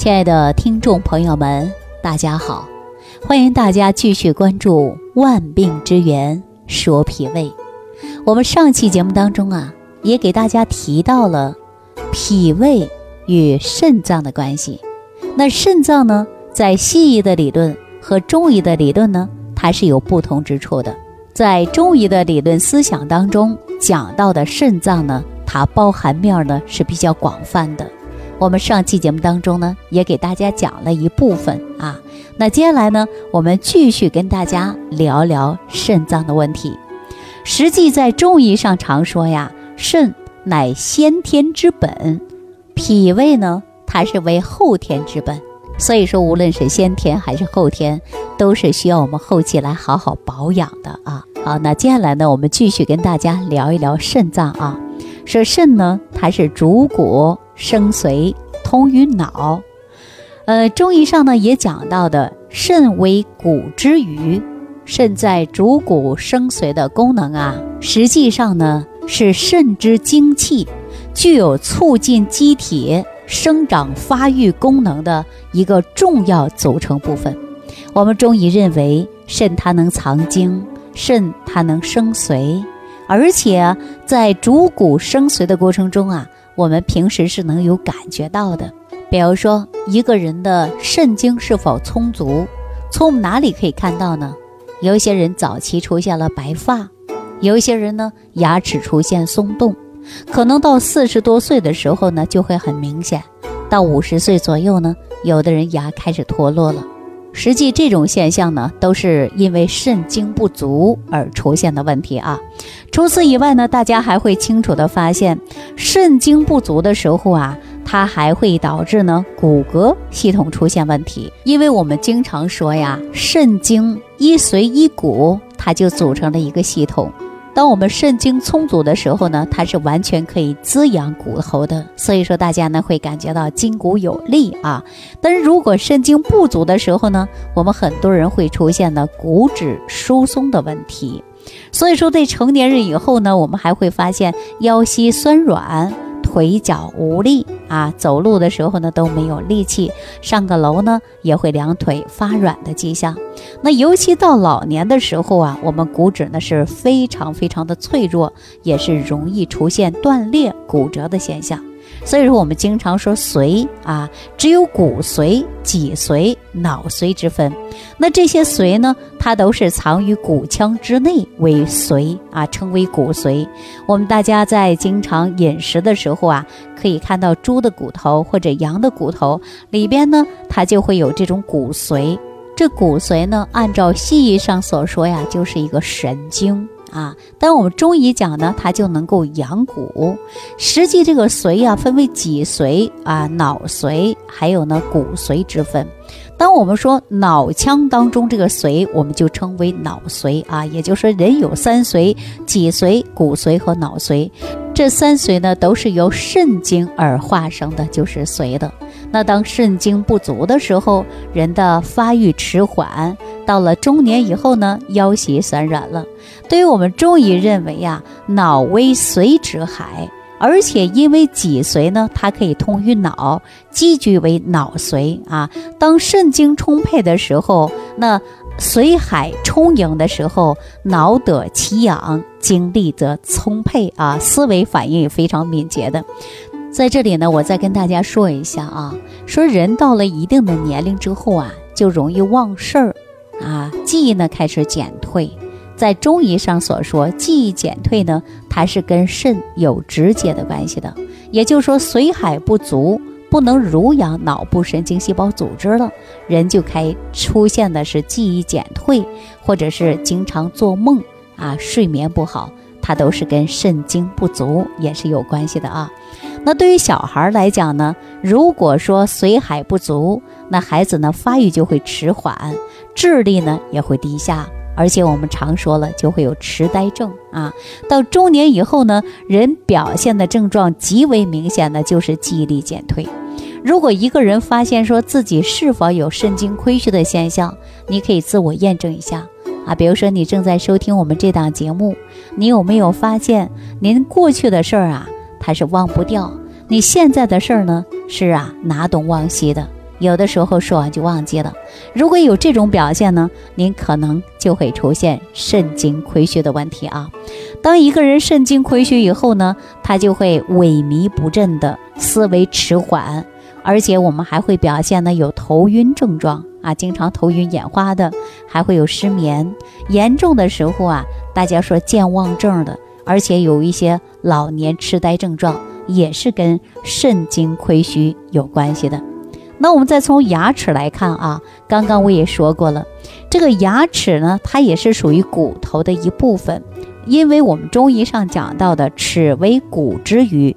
亲爱的听众朋友们，大家好，欢迎大家继续关注《万病之源说脾胃》。我们上期节目当中啊，也给大家提到了脾胃与肾脏的关系。那肾脏呢，在西医的理论和中医的理论呢，它是有不同之处的。在中医的理论思想当中讲到的肾脏呢，它包含面呢是比较广泛的。我们上期节目当中呢，也给大家讲了一部分啊。那接下来呢，我们继续跟大家聊聊肾脏的问题。实际在中医上常说呀，肾乃先天之本，脾胃呢，它是为后天之本。所以说，无论是先天还是后天，都是需要我们后期来好好保养的啊。好，那接下来呢，我们继续跟大家聊一聊肾脏啊。说肾呢，它是主骨生髓，通于脑。呃，中医上呢也讲到的，肾为骨之余，肾在主骨生髓的功能啊，实际上呢是肾之精气，具有促进机体。生长发育功能的一个重要组成部分。我们中医认为，肾它能藏精，肾它能生髓，而且在主骨生髓的过程中啊，我们平时是能有感觉到的。比如说，一个人的肾精是否充足，从哪里可以看到呢？有一些人早期出现了白发，有一些人呢牙齿出现松动。可能到四十多岁的时候呢，就会很明显；到五十岁左右呢，有的人牙开始脱落了。实际这种现象呢，都是因为肾精不足而出现的问题啊。除此以外呢，大家还会清楚的发现，肾精不足的时候啊，它还会导致呢骨骼系统出现问题。因为我们经常说呀，肾精一髓一骨，它就组成了一个系统。当我们肾精充足的时候呢，它是完全可以滋养骨头的，所以说大家呢会感觉到筋骨有力啊。但是如果肾精不足的时候呢，我们很多人会出现呢骨质疏松的问题。所以说，对成年人以后呢，我们还会发现腰膝酸软。腿脚无力啊，走路的时候呢都没有力气，上个楼呢也会两腿发软的迹象。那尤其到老年的时候啊，我们骨质呢是非常非常的脆弱，也是容易出现断裂、骨折的现象。所以说，我们经常说髓啊，只有骨髓、脊髓、脑髓之分。那这些髓呢，它都是藏于骨腔之内为髓啊，称为骨髓。我们大家在经常饮食的时候啊，可以看到猪的骨头或者羊的骨头里边呢，它就会有这种骨髓。这骨髓呢，按照西医上所说呀，就是一个神经。啊，但我们中医讲呢，它就能够养骨。实际这个髓啊，分为脊髓啊、脑髓，还有呢骨髓之分。当我们说脑腔当中这个髓，我们就称为脑髓啊。也就是说，人有三髓：脊髓、骨髓和脑髓。这三髓呢，都是由肾精而化生的，就是髓的。那当肾精不足的时候，人的发育迟缓。到了中年以后呢，腰膝酸软了。对于我们中医认为呀，脑为髓之海，而且因为脊髓呢，它可以通于脑，积聚为脑髓啊。当肾精充沛的时候，那髓海充盈的时候，脑得其养，精力则充沛啊，思维反应也非常敏捷的。在这里呢，我再跟大家说一下啊，说人到了一定的年龄之后啊，就容易忘事儿。记忆呢开始减退，在中医上所说，记忆减退呢，它是跟肾有直接的关系的。也就是说，髓海不足，不能濡养脑部神经细胞组织了，人就开出现的是记忆减退，或者是经常做梦啊，睡眠不好，它都是跟肾精不足也是有关系的啊。那对于小孩来讲呢，如果说髓海不足，那孩子呢发育就会迟缓。智力呢也会低下，而且我们常说了，就会有痴呆症啊。到中年以后呢，人表现的症状极为明显的就是记忆力减退。如果一个人发现说自己是否有肾精亏虚的现象，你可以自我验证一下啊。比如说你正在收听我们这档节目，你有没有发现您过去的事儿啊，他是忘不掉；你现在的事儿呢，是啊拿东忘西的。有的时候说完就忘记了。如果有这种表现呢，您可能就会出现肾精亏虚的问题啊。当一个人肾精亏虚以后呢，他就会萎靡不振的，思维迟缓，而且我们还会表现呢有头晕症状啊，经常头晕眼花的，还会有失眠，严重的时候啊，大家说健忘症的，而且有一些老年痴呆症状，也是跟肾精亏虚有关系的。那我们再从牙齿来看啊，刚刚我也说过了，这个牙齿呢，它也是属于骨头的一部分，因为我们中医上讲到的“齿为骨之余”。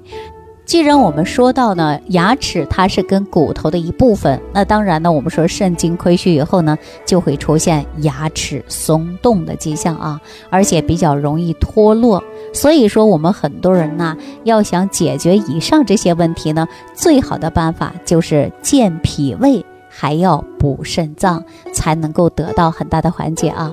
既然我们说到呢，牙齿它是跟骨头的一部分，那当然呢，我们说肾精亏虚以后呢，就会出现牙齿松动的迹象啊，而且比较容易脱落。所以说，我们很多人呢，要想解决以上这些问题呢，最好的办法就是健脾胃，还要补肾脏，才能够得到很大的缓解啊。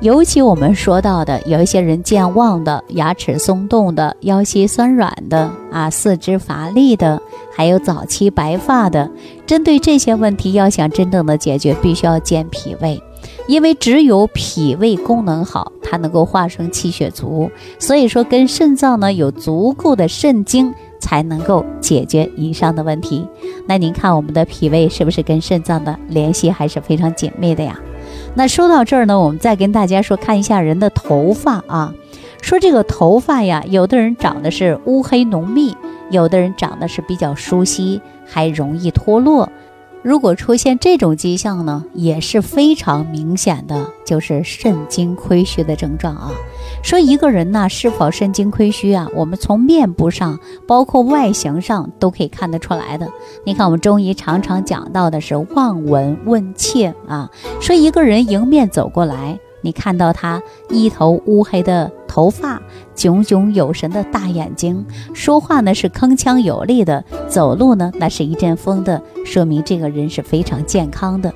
尤其我们说到的，有一些人健忘的、牙齿松动的、腰膝酸软的啊、四肢乏力的，还有早期白发的，针对这些问题，要想真正的解决，必须要健脾胃，因为只有脾胃功能好，它能够化生气血足，所以说跟肾脏呢有足够的肾精，才能够解决以上的问题。那您看我们的脾胃是不是跟肾脏的联系还是非常紧密的呀？那说到这儿呢，我们再跟大家说，看一下人的头发啊。说这个头发呀，有的人长得是乌黑浓密，有的人长得是比较疏稀，还容易脱落。如果出现这种迹象呢，也是非常明显的，就是肾精亏虚的症状啊。说一个人呢是否肾精亏虚啊，我们从面部上，包括外形上都可以看得出来的。你看，我们中医常常讲到的是望闻问切啊，说一个人迎面走过来。你看到他一头乌黑的头发，炯炯有神的大眼睛，说话呢是铿锵有力的，走路呢那是一阵风的，说明这个人是非常健康的。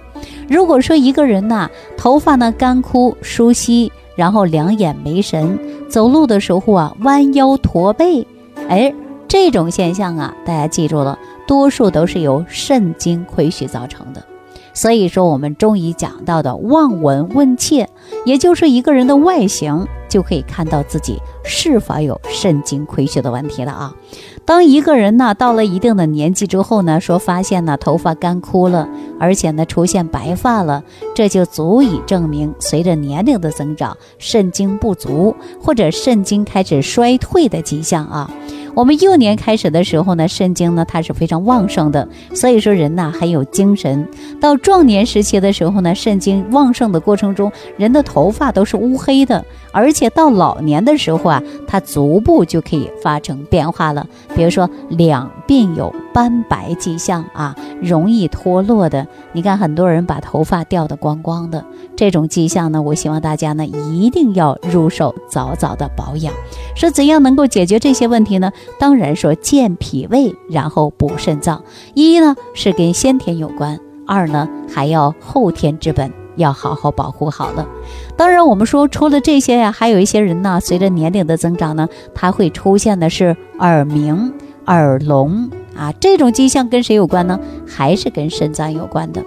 如果说一个人呐，头发呢干枯疏稀，然后两眼没神，走路的时候啊弯腰驼背，哎，这种现象啊，大家记住了，多数都是由肾精亏虚造成的。所以说，我们中医讲到的望闻问切，也就是一个人的外形，就可以看到自己是否有肾精亏虚的问题了啊。当一个人呢到了一定的年纪之后呢，说发现呢头发干枯了，而且呢出现白发了，这就足以证明随着年龄的增长，肾精不足或者肾精开始衰退的迹象啊。我们幼年开始的时候呢，肾精呢它是非常旺盛的，所以说人呐很有精神。到壮年时期的时候呢，肾精旺盛的过程中，人的头发都是乌黑的，而且到老年的时候啊，它足部就可以发生变化了，比如说两鬓有斑白迹象啊，容易脱落的。你看很多人把头发掉得光光的，这种迹象呢，我希望大家呢一定要入手，早早的保养。说怎样能够解决这些问题呢？当然说健脾胃，然后补肾脏。一呢是跟先天有关，二呢还要后天之本要好好保护好了。当然我们说除了这些呀，还有一些人呢，随着年龄的增长呢，他会出现的是耳鸣、耳聋啊，这种迹象跟谁有关呢？还是跟肾脏有关的。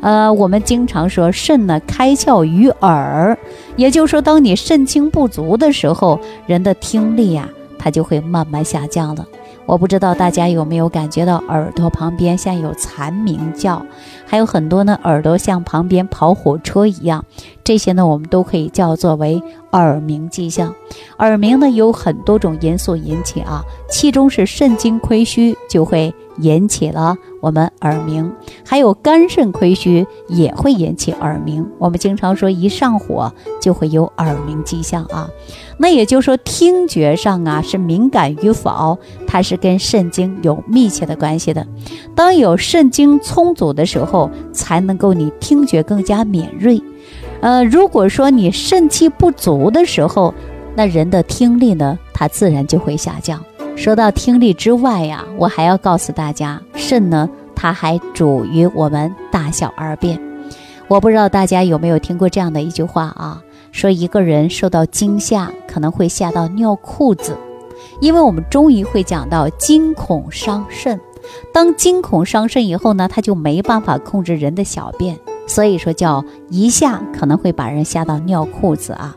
呃，我们经常说肾呢开窍于耳，也就是说，当你肾精不足的时候，人的听力呀。它就会慢慢下降了。我不知道大家有没有感觉到耳朵旁边像有蝉鸣叫，还有很多呢耳朵像旁边跑火车一样，这些呢我们都可以叫作为耳鸣迹象。耳鸣呢有很多种因素引起啊，其中是肾精亏虚就会。引起了我们耳鸣，还有肝肾亏虚也会引起耳鸣。我们经常说一上火就会有耳鸣迹象啊。那也就是说听觉上啊是敏感与否，它是跟肾经有密切的关系的。当有肾精充足的时候，才能够你听觉更加敏锐。呃，如果说你肾气不足的时候，那人的听力呢，它自然就会下降。说到听力之外呀，我还要告诉大家，肾呢，它还主于我们大小二便。我不知道大家有没有听过这样的一句话啊，说一个人受到惊吓，可能会吓到尿裤子，因为我们中医会讲到惊恐伤肾，当惊恐伤肾以后呢，他就没办法控制人的小便，所以说叫一下可能会把人吓到尿裤子啊。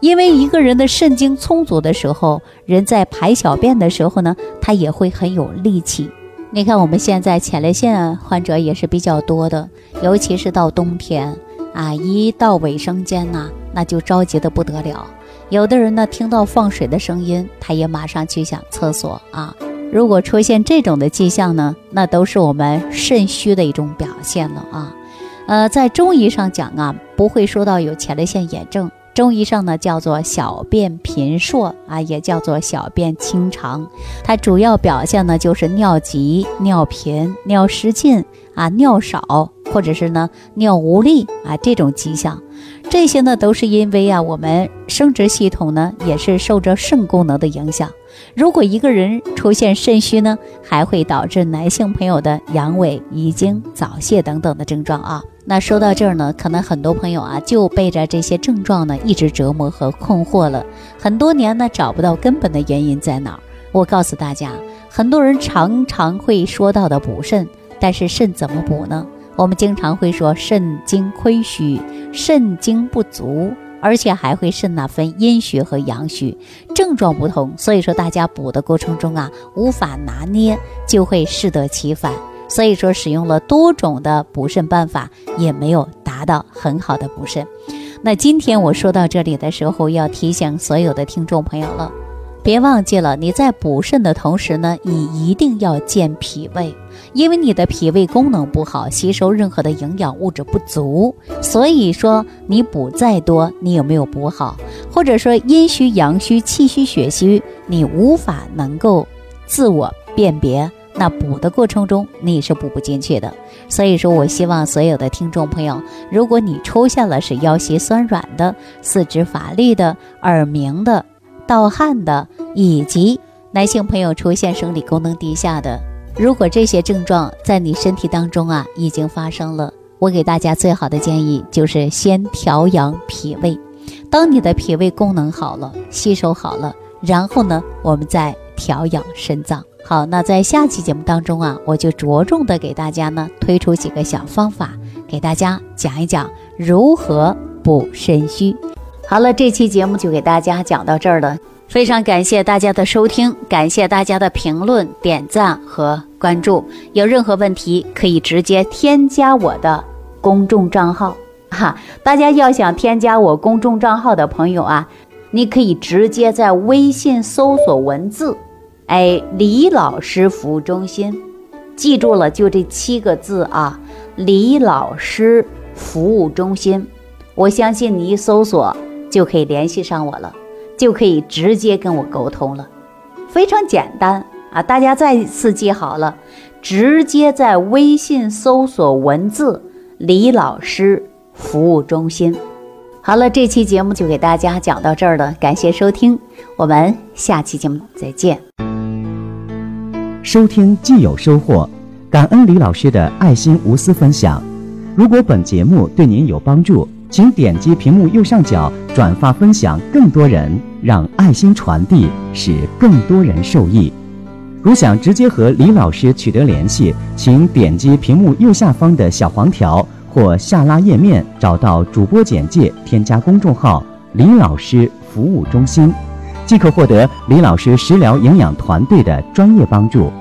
因为一个人的肾精充足的时候，人在排小便的时候呢，他也会很有力气。你看我们现在前列腺患者也是比较多的，尤其是到冬天啊，一到卫生间呐，那就着急的不得了。有的人呢，听到放水的声音，他也马上去想厕所啊。如果出现这种的迹象呢，那都是我们肾虚的一种表现了啊。呃，在中医上讲啊，不会说到有前列腺炎症。中医上呢叫做小便频数啊，也叫做小便清长，它主要表现呢就是尿急、尿频、尿失禁啊、尿少，或者是呢尿无力啊这种迹象。这些呢都是因为啊我们生殖系统呢也是受着肾功能的影响。如果一个人出现肾虚呢，还会导致男性朋友的阳痿、遗精、早泄等等的症状啊。那说到这儿呢，可能很多朋友啊就被着这些症状呢一直折磨和困惑了很多年呢，找不到根本的原因在哪儿。我告诉大家，很多人常常会说到的补肾，但是肾怎么补呢？我们经常会说肾精亏虚、肾精不足，而且还会肾呐分阴虚和阳虚，症状不同，所以说大家补的过程中啊无法拿捏，就会适得其反。所以说，使用了多种的补肾办法，也没有达到很好的补肾。那今天我说到这里的时候，要提醒所有的听众朋友了，别忘记了，你在补肾的同时呢，你一定要健脾胃，因为你的脾胃功能不好，吸收任何的营养物质不足。所以说，你补再多，你有没有补好？或者说阴虚、阳虚、气虚、血虚，你无法能够自我辨别。那补的过程中，你是补不进去的。所以说我希望所有的听众朋友，如果你出现了是腰膝酸软的、四肢乏力的、耳鸣的、盗汗的，以及男性朋友出现生理功能低下的，如果这些症状在你身体当中啊已经发生了，我给大家最好的建议就是先调养脾胃。当你的脾胃功能好了，吸收好了，然后呢，我们再调养肾脏。好，那在下期节目当中啊，我就着重的给大家呢推出几个小方法，给大家讲一讲如何补肾虚。好了，这期节目就给大家讲到这儿了，非常感谢大家的收听，感谢大家的评论、点赞和关注。有任何问题可以直接添加我的公众账号哈。大家要想添加我公众账号的朋友啊，你可以直接在微信搜索文字。哎，李老师服务中心，记住了，就这七个字啊！李老师服务中心，我相信你一搜索就可以联系上我了，就可以直接跟我沟通了，非常简单啊！大家再次记好了，直接在微信搜索文字“李老师服务中心”。好了，这期节目就给大家讲到这儿了，感谢收听，我们下期节目再见。收听既有收获，感恩李老师的爱心无私分享。如果本节目对您有帮助，请点击屏幕右上角转发分享，更多人让爱心传递，使更多人受益。如想直接和李老师取得联系，请点击屏幕右下方的小黄条或下拉页面，找到主播简介，添加公众号“李老师服务中心”，即可获得李老师食疗营养团队的专业帮助。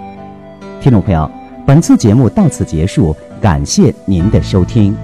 听众朋友，本次节目到此结束，感谢您的收听。